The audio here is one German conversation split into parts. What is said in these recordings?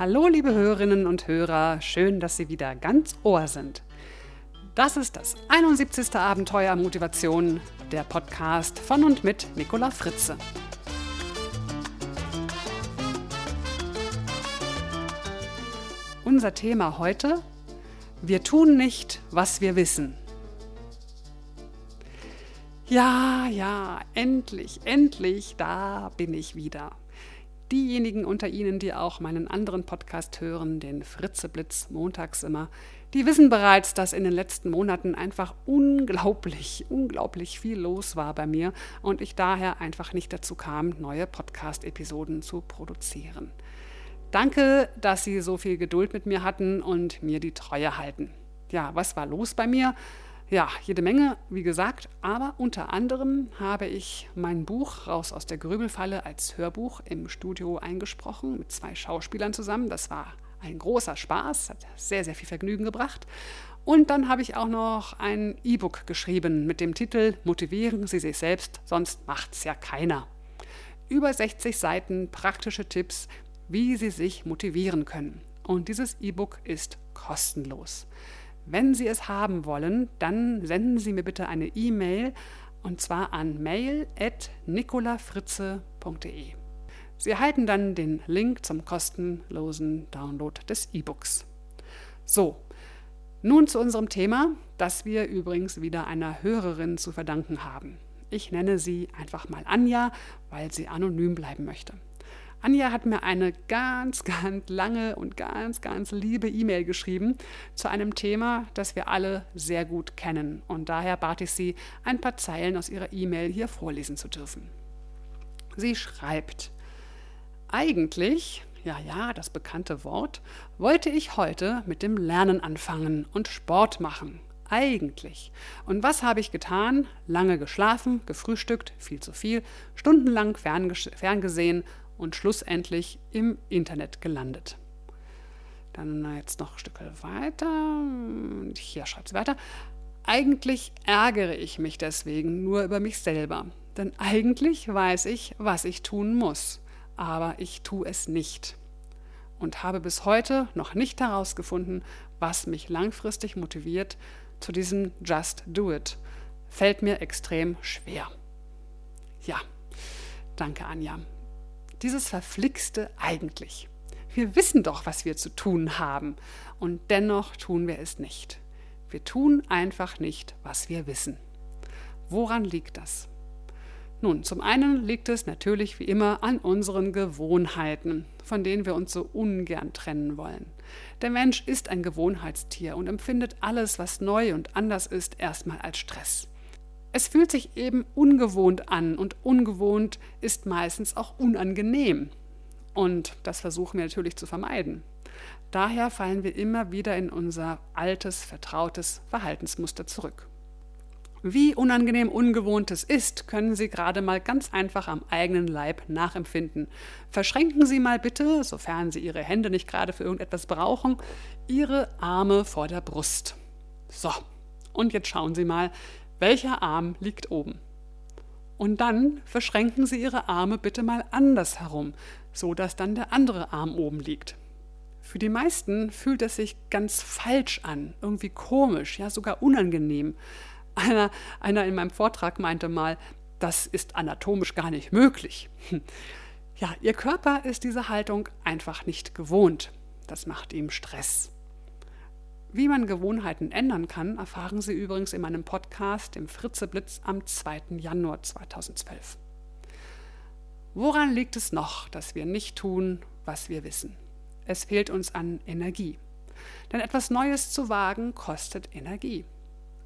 Hallo, liebe Hörerinnen und Hörer, schön, dass Sie wieder ganz Ohr sind. Das ist das 71. Abenteuer Motivation, der Podcast von und mit Nicola Fritze. Unser Thema heute: Wir tun nicht, was wir wissen. Ja, ja, endlich, endlich, da bin ich wieder. Diejenigen unter Ihnen, die auch meinen anderen Podcast hören, den Fritzeblitz montags immer, die wissen bereits, dass in den letzten Monaten einfach unglaublich, unglaublich viel los war bei mir und ich daher einfach nicht dazu kam, neue Podcast-Episoden zu produzieren. Danke, dass Sie so viel Geduld mit mir hatten und mir die Treue halten. Ja, was war los bei mir? Ja, jede Menge, wie gesagt, aber unter anderem habe ich mein Buch Raus aus der Grübelfalle als Hörbuch im Studio eingesprochen mit zwei Schauspielern zusammen. Das war ein großer Spaß, hat sehr, sehr viel Vergnügen gebracht. Und dann habe ich auch noch ein E-Book geschrieben mit dem Titel Motivieren Sie sich selbst, sonst macht's ja keiner. Über 60 Seiten praktische Tipps, wie Sie sich motivieren können. Und dieses E-Book ist kostenlos. Wenn Sie es haben wollen, dann senden Sie mir bitte eine E-Mail und zwar an mail.nicolafritze.de. Sie erhalten dann den Link zum kostenlosen Download des E-Books. So, nun zu unserem Thema, das wir übrigens wieder einer Hörerin zu verdanken haben. Ich nenne sie einfach mal Anja, weil sie anonym bleiben möchte. Anja hat mir eine ganz, ganz lange und ganz, ganz liebe E-Mail geschrieben zu einem Thema, das wir alle sehr gut kennen. Und daher bat ich sie, ein paar Zeilen aus ihrer E-Mail hier vorlesen zu dürfen. Sie schreibt, eigentlich, ja, ja, das bekannte Wort, wollte ich heute mit dem Lernen anfangen und Sport machen. Eigentlich. Und was habe ich getan? Lange geschlafen, gefrühstückt, viel zu viel, stundenlang ferngesehen und schlussendlich im Internet gelandet. Dann jetzt noch ein Stück weiter. Hier schreibt sie weiter. Eigentlich ärgere ich mich deswegen nur über mich selber. Denn eigentlich weiß ich, was ich tun muss. Aber ich tue es nicht. Und habe bis heute noch nicht herausgefunden, was mich langfristig motiviert zu diesem Just Do It. Fällt mir extrem schwer. Ja, danke Anja dieses verflixte eigentlich. Wir wissen doch, was wir zu tun haben, und dennoch tun wir es nicht. Wir tun einfach nicht, was wir wissen. Woran liegt das? Nun, zum einen liegt es natürlich wie immer an unseren Gewohnheiten, von denen wir uns so ungern trennen wollen. Der Mensch ist ein Gewohnheitstier und empfindet alles, was neu und anders ist, erstmal als Stress. Es fühlt sich eben ungewohnt an und ungewohnt ist meistens auch unangenehm. Und das versuchen wir natürlich zu vermeiden. Daher fallen wir immer wieder in unser altes, vertrautes Verhaltensmuster zurück. Wie unangenehm ungewohnt es ist, können Sie gerade mal ganz einfach am eigenen Leib nachempfinden. Verschränken Sie mal bitte, sofern Sie Ihre Hände nicht gerade für irgendetwas brauchen, Ihre Arme vor der Brust. So, und jetzt schauen Sie mal, welcher Arm liegt oben? Und dann verschränken Sie Ihre Arme bitte mal anders herum, so dass dann der andere Arm oben liegt. Für die meisten fühlt es sich ganz falsch an, irgendwie komisch, ja sogar unangenehm. Einer, einer in meinem Vortrag meinte mal, das ist anatomisch gar nicht möglich. Ja, Ihr Körper ist diese Haltung einfach nicht gewohnt. Das macht ihm Stress. Wie man Gewohnheiten ändern kann, erfahren Sie übrigens in meinem Podcast, dem Fritzeblitz, am 2. Januar 2012. Woran liegt es noch, dass wir nicht tun, was wir wissen? Es fehlt uns an Energie. Denn etwas Neues zu wagen kostet Energie.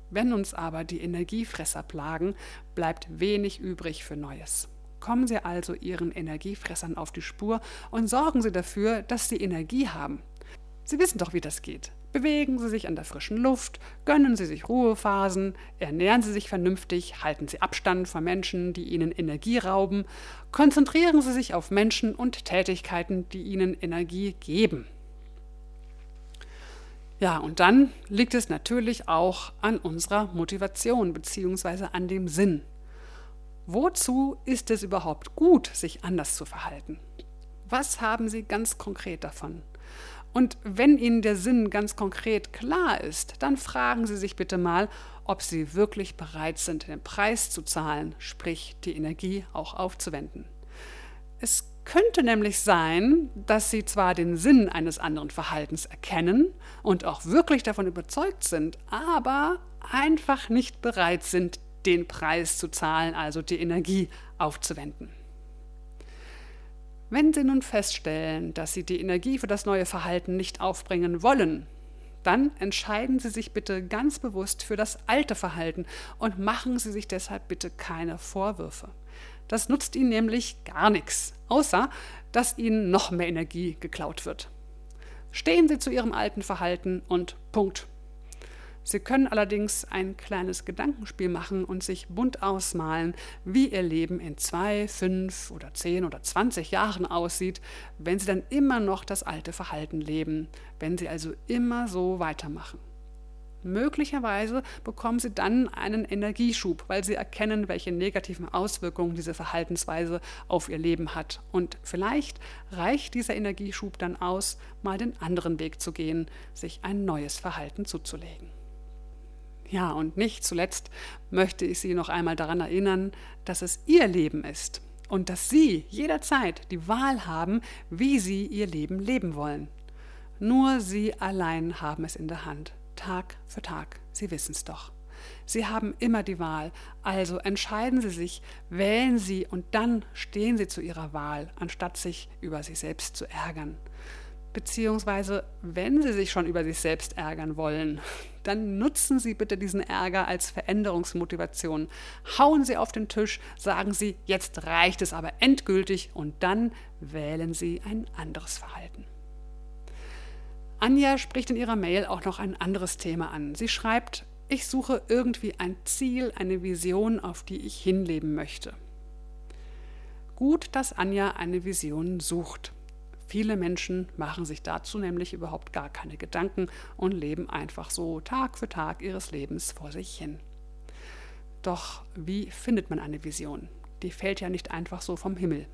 Wenn uns aber die Energiefresser plagen, bleibt wenig übrig für Neues. Kommen Sie also Ihren Energiefressern auf die Spur und sorgen Sie dafür, dass Sie Energie haben. Sie wissen doch, wie das geht. Bewegen Sie sich an der frischen Luft, gönnen Sie sich Ruhephasen, ernähren Sie sich vernünftig, halten Sie Abstand von Menschen, die Ihnen Energie rauben, konzentrieren Sie sich auf Menschen und Tätigkeiten, die Ihnen Energie geben. Ja, und dann liegt es natürlich auch an unserer Motivation bzw. an dem Sinn. Wozu ist es überhaupt gut, sich anders zu verhalten? Was haben Sie ganz konkret davon? Und wenn Ihnen der Sinn ganz konkret klar ist, dann fragen Sie sich bitte mal, ob Sie wirklich bereit sind, den Preis zu zahlen, sprich die Energie auch aufzuwenden. Es könnte nämlich sein, dass Sie zwar den Sinn eines anderen Verhaltens erkennen und auch wirklich davon überzeugt sind, aber einfach nicht bereit sind, den Preis zu zahlen, also die Energie aufzuwenden. Wenn Sie nun feststellen, dass Sie die Energie für das neue Verhalten nicht aufbringen wollen, dann entscheiden Sie sich bitte ganz bewusst für das alte Verhalten und machen Sie sich deshalb bitte keine Vorwürfe. Das nutzt Ihnen nämlich gar nichts, außer dass Ihnen noch mehr Energie geklaut wird. Stehen Sie zu Ihrem alten Verhalten und Punkt. Sie können allerdings ein kleines Gedankenspiel machen und sich bunt ausmalen, wie Ihr Leben in zwei, fünf oder zehn oder zwanzig Jahren aussieht, wenn Sie dann immer noch das alte Verhalten leben, wenn Sie also immer so weitermachen. Möglicherweise bekommen Sie dann einen Energieschub, weil Sie erkennen, welche negativen Auswirkungen diese Verhaltensweise auf Ihr Leben hat. Und vielleicht reicht dieser Energieschub dann aus, mal den anderen Weg zu gehen, sich ein neues Verhalten zuzulegen. Ja, und nicht zuletzt möchte ich Sie noch einmal daran erinnern, dass es Ihr Leben ist und dass Sie jederzeit die Wahl haben, wie Sie Ihr Leben leben wollen. Nur Sie allein haben es in der Hand, Tag für Tag. Sie wissen es doch. Sie haben immer die Wahl, also entscheiden Sie sich, wählen Sie und dann stehen Sie zu Ihrer Wahl, anstatt sich über sich selbst zu ärgern. Beziehungsweise, wenn Sie sich schon über sich selbst ärgern wollen, dann nutzen Sie bitte diesen Ärger als Veränderungsmotivation. Hauen Sie auf den Tisch, sagen Sie, jetzt reicht es aber endgültig und dann wählen Sie ein anderes Verhalten. Anja spricht in ihrer Mail auch noch ein anderes Thema an. Sie schreibt, ich suche irgendwie ein Ziel, eine Vision, auf die ich hinleben möchte. Gut, dass Anja eine Vision sucht. Viele Menschen machen sich dazu nämlich überhaupt gar keine Gedanken und leben einfach so Tag für Tag ihres Lebens vor sich hin. Doch wie findet man eine Vision? Die fällt ja nicht einfach so vom Himmel.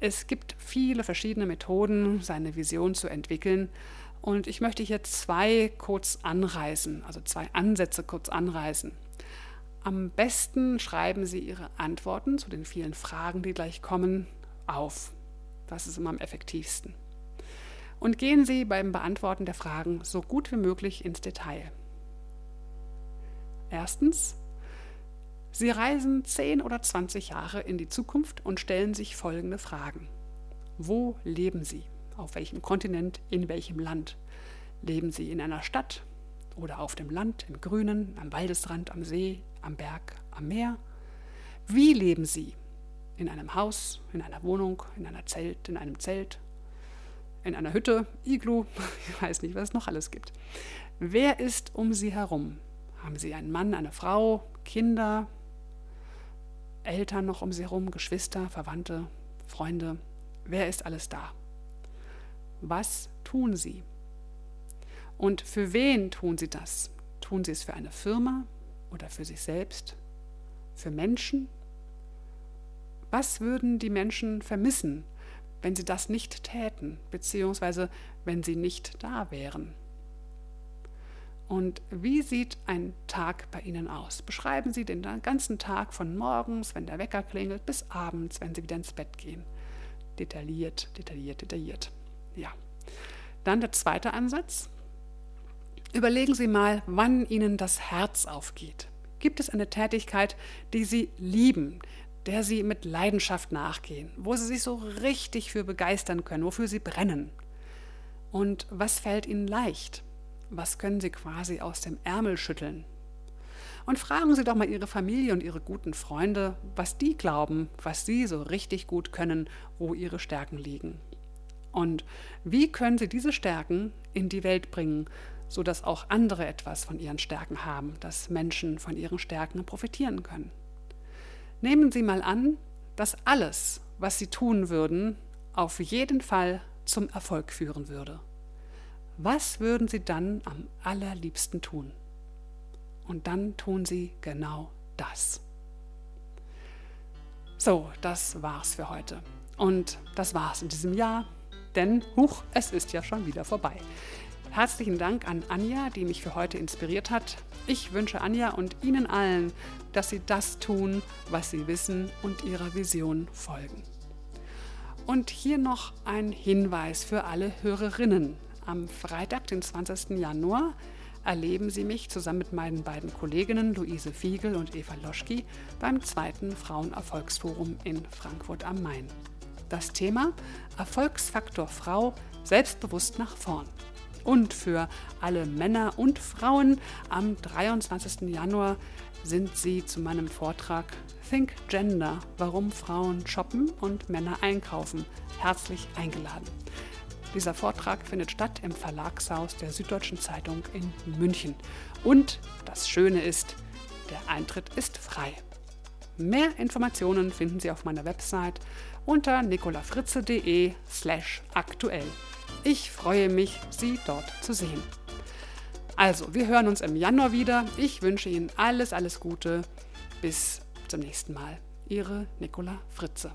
Es gibt viele verschiedene Methoden, seine Vision zu entwickeln. Und ich möchte hier zwei kurz anreißen, also zwei Ansätze kurz anreißen. Am besten schreiben Sie Ihre Antworten zu den vielen Fragen, die gleich kommen, auf. Das ist immer am effektivsten. Und gehen Sie beim Beantworten der Fragen so gut wie möglich ins Detail. Erstens, Sie reisen 10 oder 20 Jahre in die Zukunft und stellen sich folgende Fragen. Wo leben Sie? Auf welchem Kontinent? In welchem Land? Leben Sie in einer Stadt oder auf dem Land, im Grünen, am Waldesrand, am See, am Berg, am Meer? Wie leben Sie? In einem Haus, in einer Wohnung, in einer Zelt, in einem Zelt, in einer Hütte, Iglu, ich weiß nicht, was es noch alles gibt. Wer ist um sie herum? Haben sie einen Mann, eine Frau, Kinder, Eltern noch um sie herum, Geschwister, Verwandte, Freunde? Wer ist alles da? Was tun sie? Und für wen tun sie das? Tun sie es für eine Firma oder für sich selbst? Für Menschen was würden die Menschen vermissen, wenn sie das nicht täten, beziehungsweise wenn sie nicht da wären? Und wie sieht ein Tag bei Ihnen aus? Beschreiben Sie den ganzen Tag von morgens, wenn der Wecker klingelt, bis abends, wenn Sie wieder ins Bett gehen. Detailliert, detailliert, detailliert. Ja. Dann der zweite Ansatz. Überlegen Sie mal, wann Ihnen das Herz aufgeht. Gibt es eine Tätigkeit, die Sie lieben, der sie mit Leidenschaft nachgehen, wo sie sich so richtig für begeistern können, wofür sie brennen. Und was fällt ihnen leicht? Was können sie quasi aus dem Ärmel schütteln? Und fragen Sie doch mal Ihre Familie und Ihre guten Freunde, was die glauben, was Sie so richtig gut können, wo Ihre Stärken liegen. Und wie können Sie diese Stärken in die Welt bringen, sodass auch andere etwas von ihren Stärken haben, dass Menschen von ihren Stärken profitieren können. Nehmen Sie mal an, dass alles, was Sie tun würden, auf jeden Fall zum Erfolg führen würde. Was würden Sie dann am allerliebsten tun? Und dann tun Sie genau das. So, das war's für heute. Und das war's in diesem Jahr. Denn, huch, es ist ja schon wieder vorbei. Herzlichen Dank an Anja, die mich für heute inspiriert hat. Ich wünsche Anja und Ihnen allen, dass Sie das tun, was Sie wissen und Ihrer Vision folgen. Und hier noch ein Hinweis für alle Hörerinnen. Am Freitag, den 20. Januar, erleben Sie mich zusammen mit meinen beiden Kolleginnen Luise Fiegel und Eva Loschki beim zweiten Frauenerfolgsforum in Frankfurt am Main. Das Thema Erfolgsfaktor Frau selbstbewusst nach vorn und für alle Männer und Frauen. Am 23. Januar sind Sie zu meinem Vortrag Think Gender, warum Frauen shoppen und Männer einkaufen, herzlich eingeladen. Dieser Vortrag findet statt im Verlagshaus der Süddeutschen Zeitung in München. Und das Schöne ist, der Eintritt ist frei. Mehr Informationen finden Sie auf meiner Website unter nicolafritze.de slash aktuell. Ich freue mich, Sie dort zu sehen. Also, wir hören uns im Januar wieder. Ich wünsche Ihnen alles, alles Gute. Bis zum nächsten Mal. Ihre Nicola Fritze.